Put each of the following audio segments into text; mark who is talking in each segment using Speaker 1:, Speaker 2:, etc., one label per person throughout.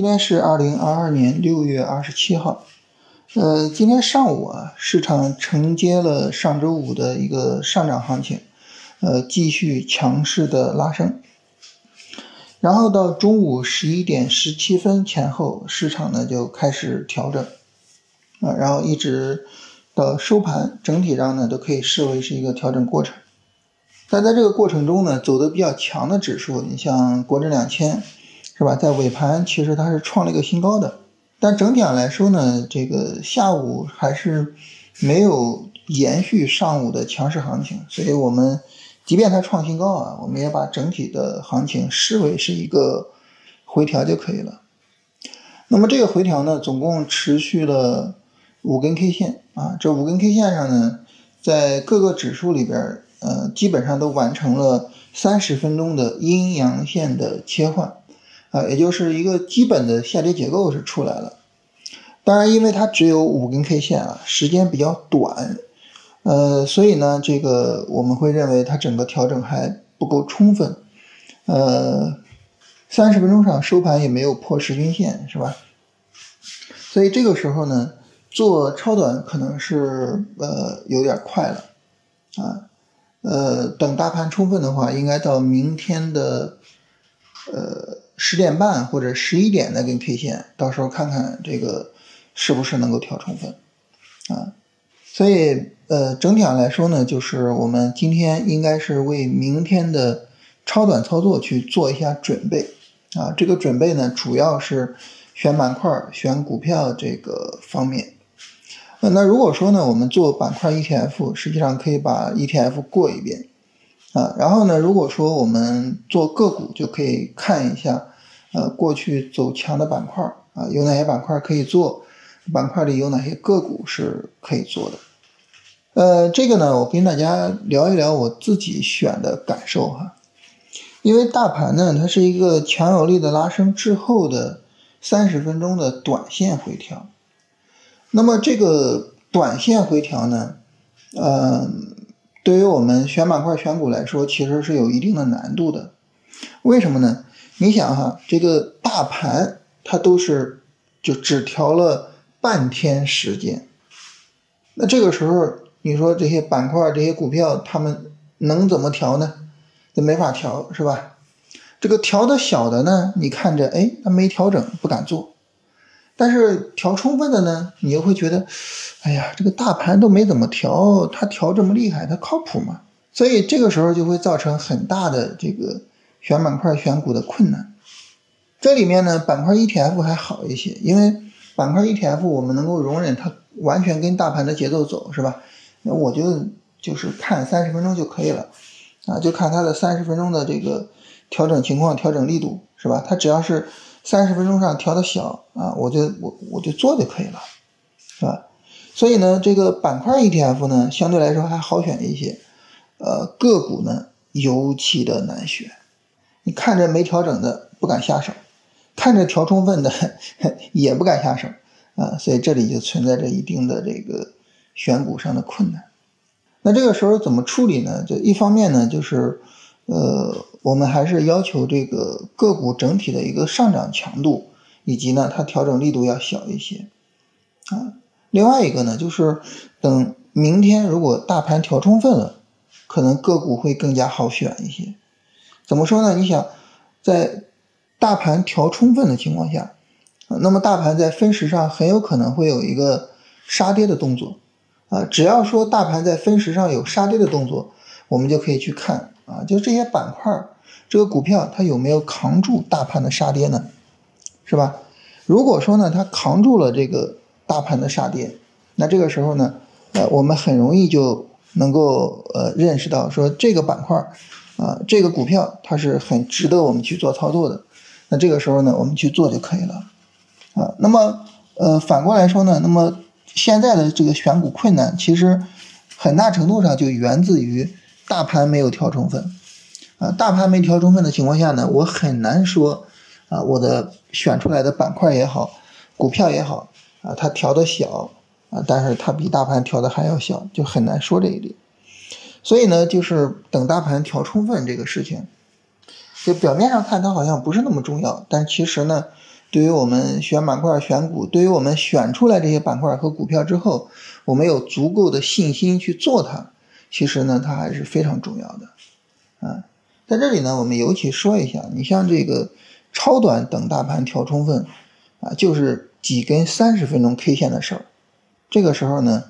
Speaker 1: 今天是二零二二年六月二十七号，呃，今天上午啊，市场承接了上周五的一个上涨行情，呃，继续强势的拉升，然后到中午十一点十七分前后，市场呢就开始调整，啊，然后一直到收盘，整体上呢都可以视为是一个调整过程，但在这个过程中呢，走的比较强的指数，你像国证两千。是吧？在尾盘其实它是创了一个新高的，但整体上来说呢，这个下午还是没有延续上午的强势行情，所以我们即便它创新高啊，我们也把整体的行情视为是一个回调就可以了。那么这个回调呢，总共持续了五根 K 线啊，这五根 K 线上呢，在各个指数里边，呃，基本上都完成了三十分钟的阴阳线的切换。啊，也就是一个基本的下跌结构是出来了，当然，因为它只有五根 K 线啊，时间比较短，呃，所以呢，这个我们会认为它整个调整还不够充分，呃，三十分钟上收盘也没有破十均线，是吧？所以这个时候呢，做超短可能是呃有点快了，啊，呃，等大盘充分的话，应该到明天的呃。十点半或者十一点那根 K 线，到时候看看这个是不是能够调充分啊？所以呃，整体上来说呢，就是我们今天应该是为明天的超短操作去做一下准备啊。这个准备呢，主要是选板块、选股票这个方面。呃那如果说呢，我们做板块 ETF，实际上可以把 ETF 过一遍啊。然后呢，如果说我们做个股，就可以看一下。呃，过去走强的板块啊，有哪些板块可以做？板块里有哪些个股是可以做的？呃，这个呢，我跟大家聊一聊我自己选的感受哈。因为大盘呢，它是一个强有力的拉升之后的三十分钟的短线回调。那么这个短线回调呢，呃，对于我们选板块选股来说，其实是有一定的难度的。为什么呢？你想哈，这个大盘它都是就只调了半天时间，那这个时候你说这些板块、这些股票，他们能怎么调呢？这没法调，是吧？这个调的小的呢，你看着哎，它没调整，不敢做；但是调充分的呢，你又会觉得，哎呀，这个大盘都没怎么调，它调这么厉害，它靠谱吗？所以这个时候就会造成很大的这个。选板块选股的困难，这里面呢，板块 ETF 还好一些，因为板块 ETF 我们能够容忍它完全跟大盘的节奏走，是吧？那我就就是看三十分钟就可以了，啊，就看它的三十分钟的这个调整情况、调整力度，是吧？它只要是三十分钟上调的小啊，我就我我就做就可以了，是吧？所以呢，这个板块 ETF 呢，相对来说还好选一些，呃，个股呢尤其的难选。你看着没调整的不敢下手，看着调充分的 也不敢下手啊，所以这里就存在着一定的这个选股上的困难。那这个时候怎么处理呢？就一方面呢，就是呃，我们还是要求这个个股整体的一个上涨强度，以及呢它调整力度要小一些啊。另外一个呢，就是等明天如果大盘调充分了，可能个股会更加好选一些。怎么说呢？你想，在大盘调充分的情况下，那么大盘在分时上很有可能会有一个杀跌的动作，啊，只要说大盘在分时上有杀跌的动作，我们就可以去看啊，就这些板块，这个股票它有没有扛住大盘的杀跌呢？是吧？如果说呢，它扛住了这个大盘的杀跌，那这个时候呢，呃，我们很容易就能够呃认识到说这个板块。啊，这个股票它是很值得我们去做操作的，那这个时候呢，我们去做就可以了。啊，那么呃反过来说呢，那么现在的这个选股困难，其实很大程度上就源自于大盘没有调充分。啊，大盘没调充分的情况下呢，我很难说啊，我的选出来的板块也好，股票也好，啊，它调的小啊，但是它比大盘调的还要小，就很难说这一点。所以呢，就是等大盘调充分这个事情，就表面上看它好像不是那么重要，但其实呢，对于我们选板块、选股，对于我们选出来这些板块和股票之后，我们有足够的信心去做它，其实呢，它还是非常重要的。啊，在这里呢，我们尤其说一下，你像这个超短等大盘调充分，啊，就是几根三十分钟 K 线的事儿。这个时候呢，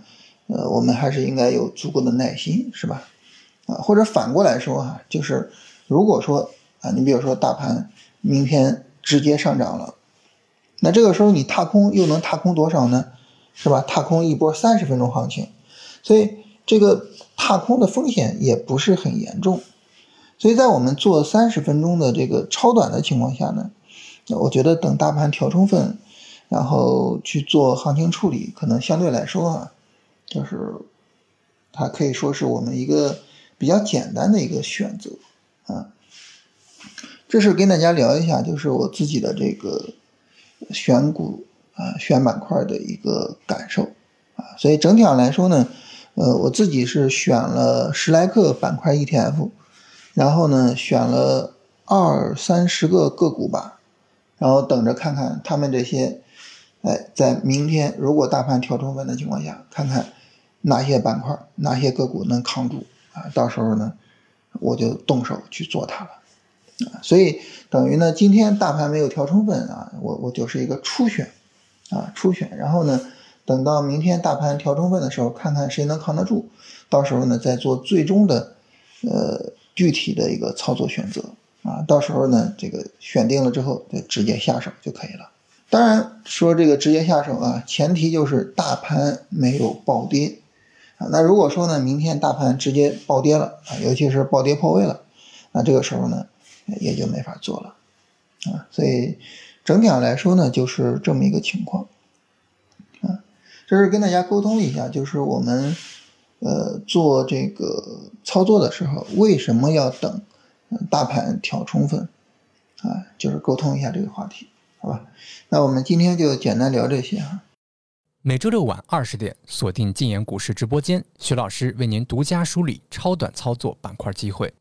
Speaker 1: 呃，我们还是应该有足够的耐心，是吧？啊，或者反过来说哈，就是如果说啊，你比如说大盘明天直接上涨了。那这个时候你踏空又能踏空多少呢？是吧？踏空一波三十分钟行情，所以这个踏空的风险也不是很严重。所以在我们做三十分钟的这个超短的情况下呢，我觉得等大盘调充分，然后去做行情处理，可能相对来说啊，就是它可以说是我们一个比较简单的一个选择啊。这是跟大家聊一下，就是我自己的这个。选股啊，选板块的一个感受啊，所以整体上来说呢，呃，我自己是选了十来个板块 ETF，然后呢，选了二三十个个股吧，然后等着看看他们这些，哎，在明天如果大盘调充分的情况下，看看哪些板块、哪些个股能扛住啊，到时候呢，我就动手去做它了啊。所以等于呢，今天大盘没有调充分啊，我我就是一个初选，啊初选，然后呢，等到明天大盘调充分的时候，看看谁能扛得住，到时候呢再做最终的，呃具体的一个操作选择啊，到时候呢这个选定了之后就直接下手就可以了。当然说这个直接下手啊，前提就是大盘没有暴跌。那如果说呢，明天大盘直接暴跌了啊，尤其是暴跌破位了，那这个时候呢。也就没法做了，啊，所以整体上来说呢，就是这么一个情况，啊，这是跟大家沟通一下，就是我们呃做这个操作的时候，为什么要等大盘调充分，啊，就是沟通一下这个话题，好吧？那我们今天就简单聊这些哈。
Speaker 2: 每周六晚二十点，锁定禁言股市直播间，徐老师为您独家梳理超短操作板块机会。